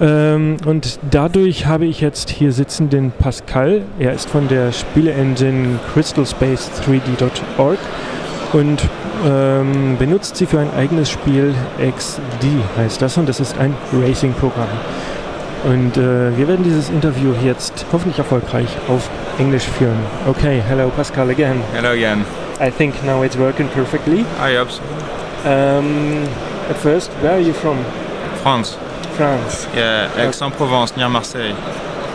Ähm, und dadurch habe ich jetzt hier sitzen den Pascal. Er ist von der Spiele-Engine crystalspace3d.org und ähm, benutzt sie für ein eigenes Spiel. XD heißt das und das ist ein Racing-Programm. Und äh, wir werden dieses Interview jetzt hoffentlich erfolgreich auf Englisch führen. Okay, hello Pascal again. Hello again. I think now it's working perfectly. I hope so. Um, at first, where are you from? France. France. Yeah, Aix-en-Provence, near Marseille.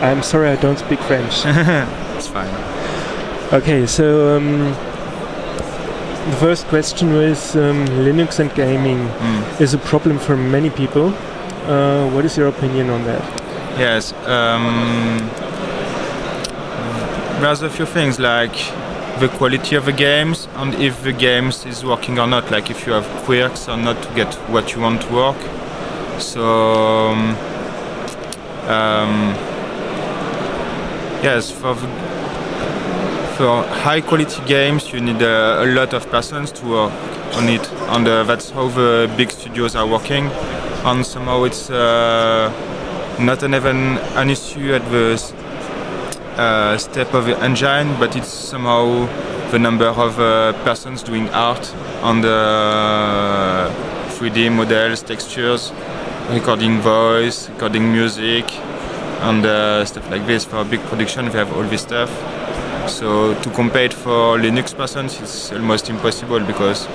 I'm sorry I don't speak French. it's fine. Okay, so um, the first question was um, Linux and gaming Mm. is a problem for many people. Uh, what is your opinion on that? Yes. Um, there's a few things like the quality of the games and if the games is working or not. Like if you have quirks or not to get what you want to work. So um, um, yes, for the, for high quality games you need uh, a lot of persons to work on it, and uh, that's how the big studios are working. And somehow it's uh, not an even an issue at the uh, step of the engine, but it's somehow the number of uh, persons doing art on the 3D models, textures, recording voice, recording music, and uh, stuff like this. For a big production, we have all this stuff. So to compare it for Linux persons, it's almost impossible because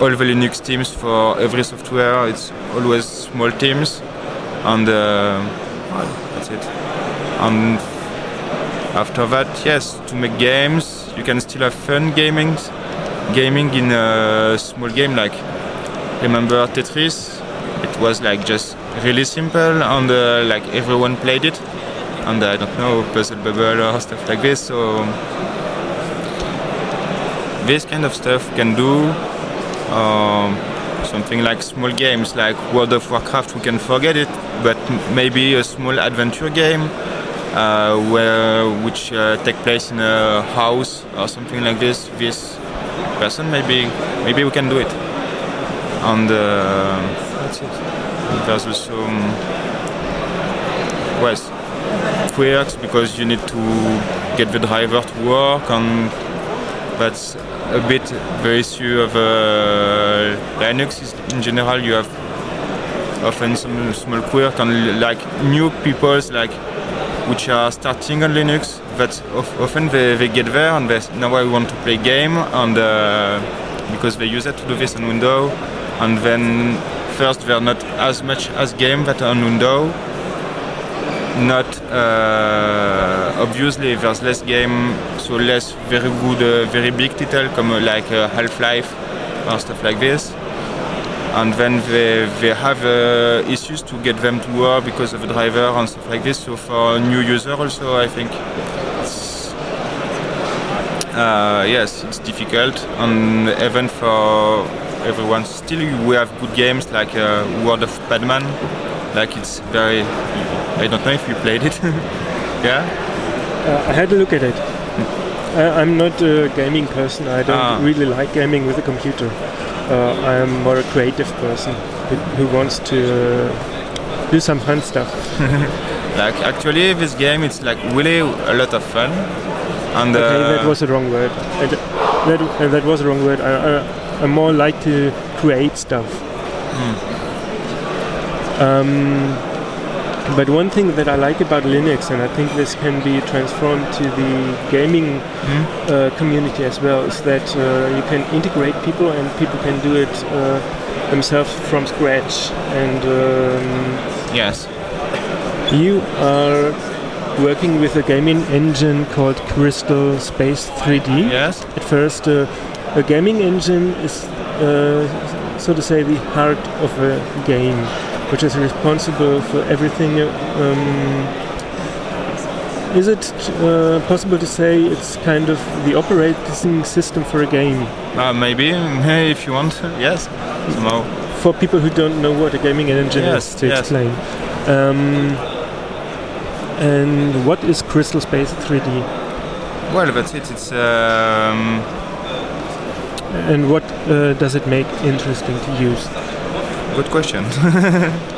all the Linux teams for every software, it's always small teams, and uh, well, that's it. And after that, yes, to make games, you can still have fun gaming, gaming in a small game. Like remember Tetris? It was like just really simple, and uh, like everyone played it. And I don't know Puzzle Bubble or stuff like this. So this kind of stuff can do. Um, something like small games like World of Warcraft, we can forget it, but maybe a small adventure game uh, where which uh, take place in a house or something like this. This person maybe maybe we can do it. And uh, that's also um, yes, quirks because you need to get the driver to work and that's a bit the issue of uh, Linux is in general you have often some small quirk and like new peoples like which are starting on Linux that of, often they, they get there and they now I want to play game and uh, because they use it to do this on Windows and then first they're not as much as game that are on Windows not uh, obviously there's less game so less very good uh, very big title come like uh, Half-Life or stuff like this. And then they, they have uh, issues to get them to work because of the driver and stuff like this. So for new user also I think uh, yes it's difficult. And even for everyone still we have good games like uh, World of Padman like it's very I don't know if you played it. yeah. Uh, I had a look at it. I, I'm not a gaming person. I don't Ah. really like gaming with a computer. Uh, I'm more a creative person who, wants to uh, do some fun stuff. Like actually, this game it's like really a lot of fun. And uh, Okay, that was the wrong word. That, uh, that was the wrong word. I, I, I more like to create stuff. Um, but one thing that I like about Linux, and I think this can be transformed to the gaming hmm? uh, community as well, is that uh, you can integrate people and people can do it uh, themselves from scratch. And um, yes, you are working with a gaming engine called Crystal Space 3D. yes, At first, uh, a gaming engine is, uh, so to say, the heart of a game, which is responsible for everything. Um, is it uh, possible to say it's kind of the operating system for a game? uh, maybe hey, if you want, yes, somehow. For people who don't know what a gaming engine Yes, is, to yes. explain. Um, and what is Crystal Space 3D? Well, that's it. It's um, And what uh, does it make interesting to use? good question.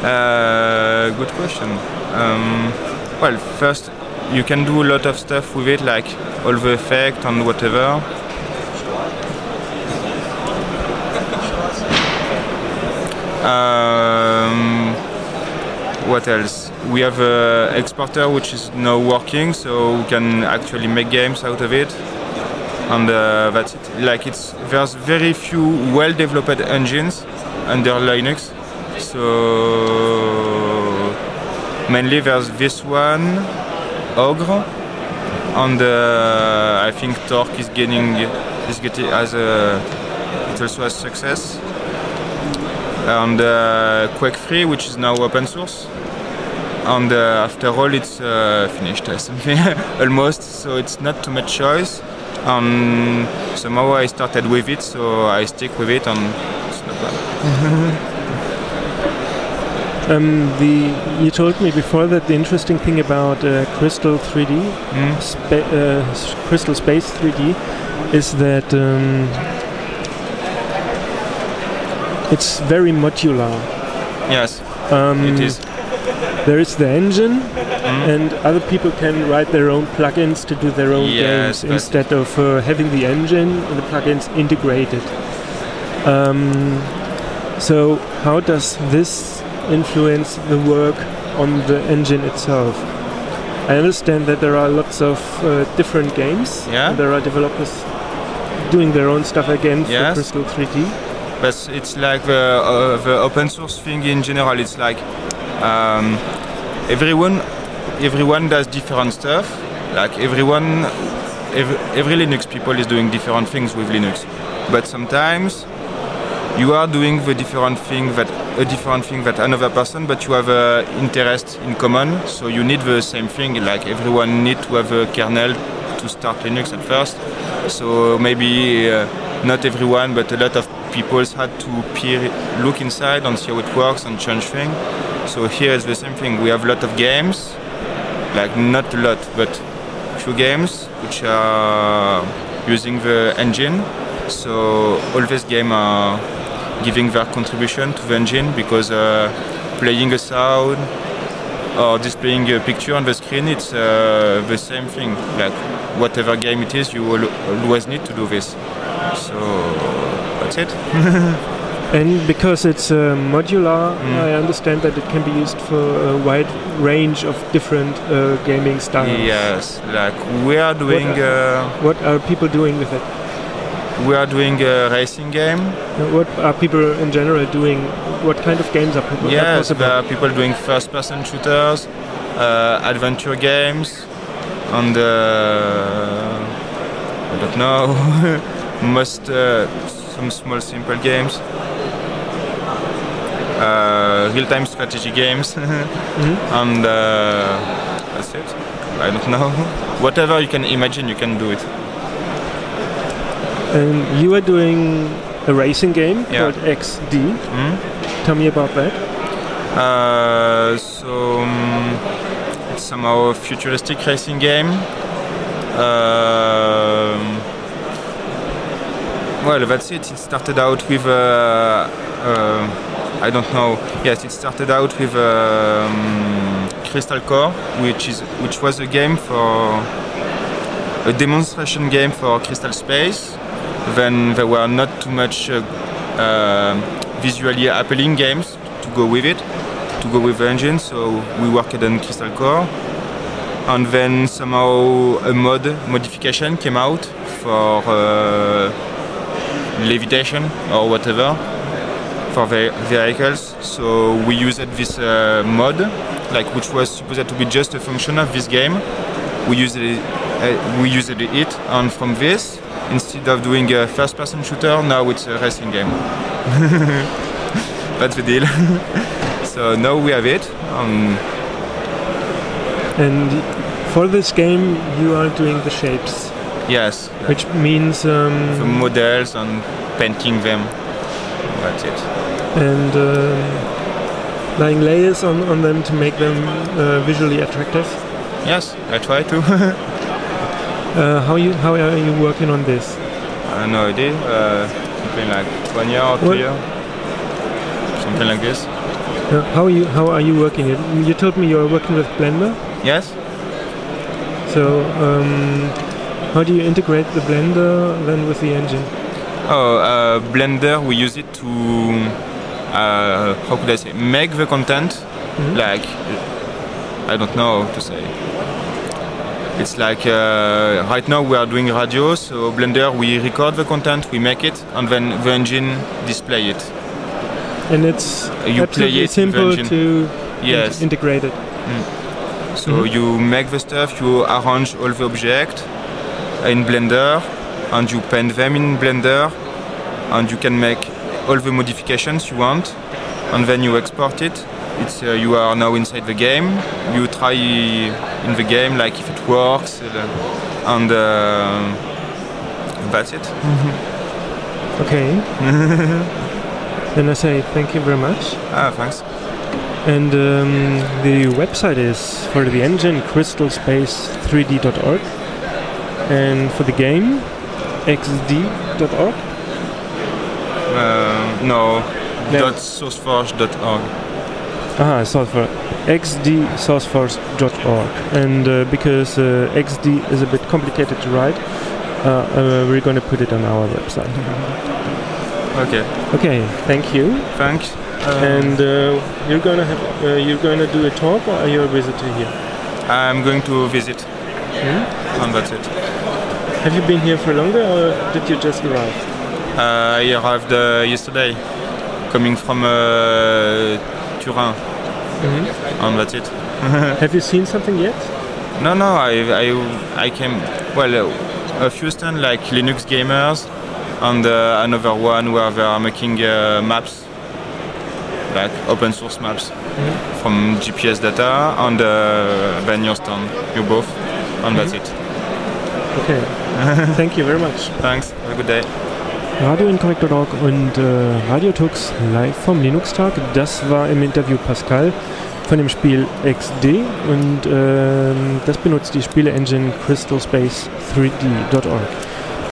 Uh, good question. Um, well, first, you can do a lot of stuff with it, like all the effect and whatever. Um, what else? We have an exporter which is now working, so we can actually make games out of it. And uh, that's it. Like it's there's very few well-developed engines under Linux, so mainly there's this one, Ogre, and uh, I think Torque is getting is getting as a it also has success and uh, Quake 3, which is now open source. And uh, after all, it's uh, finished something almost, so it's not too much choice. And somehow I started with it, so I stick with it, and it's not bad. Um, the you told me before that the interesting thing about uh, Crystal 3D, Mm. spa- uh, Crystal Space 3D, is that um, it's very modular. Yes, Um, it is. There is the engine, Mm. and other people can write their own plugins to do their own Yes, games instead of uh, having the engine and the plugins integrated. Um, so, how does this influence the work on the engine itself? I understand that there are lots of uh, different games. Yeah. and There are developers doing their own stuff again for Crystal 3D. but it's like the, uh, the open source thing in general. It's like um, everyone everyone does different stuff. Like everyone, every, every Linux people is doing different things with Linux. But sometimes you are doing the different thing that a different thing that another person, but you have a interest in common. So you need the same thing. Like everyone need to have a kernel to start Linux at first. So maybe uh, not everyone, but a lot of people had to peer look inside and see how it works and change things. So here is the same thing. We have a lot of games, like not a lot, but few games which are using the engine. So all these games are giving their contribution to the engine because uh, playing a sound or displaying a picture on the screen, it's uh, the same thing. Like whatever game it is, you will always need to do this. So that's it. And because it's uh, modular, Mm. I understand that it can be used for a wide range of different uh, gaming styles. Yes, like we are doing uh, What are people doing with it? we are doing a racing game. Uh, What are people in general doing? What kind of games are people? are Yes, possible? there are people doing first-person shooters, uh, adventure games, and uh, I don't know, most uh, some small simple games, real-time strategy games, Mhm. and uh, that's it. I don't know. Whatever you can imagine, you can do it. And you are doing a racing game Yeah. called Ecksdee. Hmm? Tell me about that. Uh, so um, it's somehow a futuristic racing game. Um, well, that's it. It started out with uh, uh, I don't know. Yes, it started out with um, Crystal Core, which is which was a game for a demonstration game for Crystal Space. Then there were not too much uh, uh, visually appealing games to go with it, to go with the engine. So we worked on Crystal Core, and then somehow a mod modification came out for uh, levitation or whatever for the vehicles. So we used this uh, mod, like which was supposed to be just a function of this game. We used it, uh, we used it, and from this, instead of doing a first-person shooter, now it's a racing game. That's the deal. so now we have it. Um, And for this game, you are doing the shapes, yes, which means the um, models and painting them. That's it. and um laying layers on, on them to make them uh, visually attractive. Yes, I try to. Uh, how you how are you working on this? I have no idea. Uh, something like one year or two What- years. Something like this. Uh, how are you? How are you working it? You told me you are working with Blender. Yes. So um, how do you integrate the Blender then with the engine? Oh, uh, Blender, we use it to, uh, how could I say, make the content. Mhm. Like, I don't know how to say. It's like uh, right now we are doing radio, so Blender we record the content, we make it, and then the engine display it. And it's You play absolutely it simple to Yes. in- integrate it. So Mhm. you make the stuff, you arrange all the objects in Blender, and you paint them in Blender, and you can make all the modifications you want, and then you export it. It's uh, you are now inside the game. You try in the game like if it works, uh, and uh, that's it. Okay. then I say thank you very much. Ah, thanks. And um, the website is for the engine crystalspace3d.org and for the game xd.org. Uh, no, No. sourceforge.org. Ah, sourceforge. xdsourceforge.org. And uh, because uh, ecksdee is a bit complicated to write, uh, uh, we're going to put it on our website. Okay, Okay, thank you. thanks. And uh, you're gonna have uh, you're gonna do a talk, or are you a visitor here? I'm going to visit, Hmm? and that's it. Have you been here for longer, or did you just arrive? Uh, I arrived uh, yesterday, coming from uh, Turin, Mm-hmm. and that's it. Have you seen something yet? No, no, I, I, I came, well, uh, a few stands like Linux Gamers, and uh, another one where they are making uh, maps, like open source maps from GPS data, and uh, then your stand, you both, and that's it. Okay. Thank you very much. Thanks, have a good day. Radioinkorrekt.org und äh, Radiotux live vom Linux-Tag. Das war im Interview Pascal von dem Spiel XD und ähm, das benutzt die Spiele-Engine crystalspace3d.org.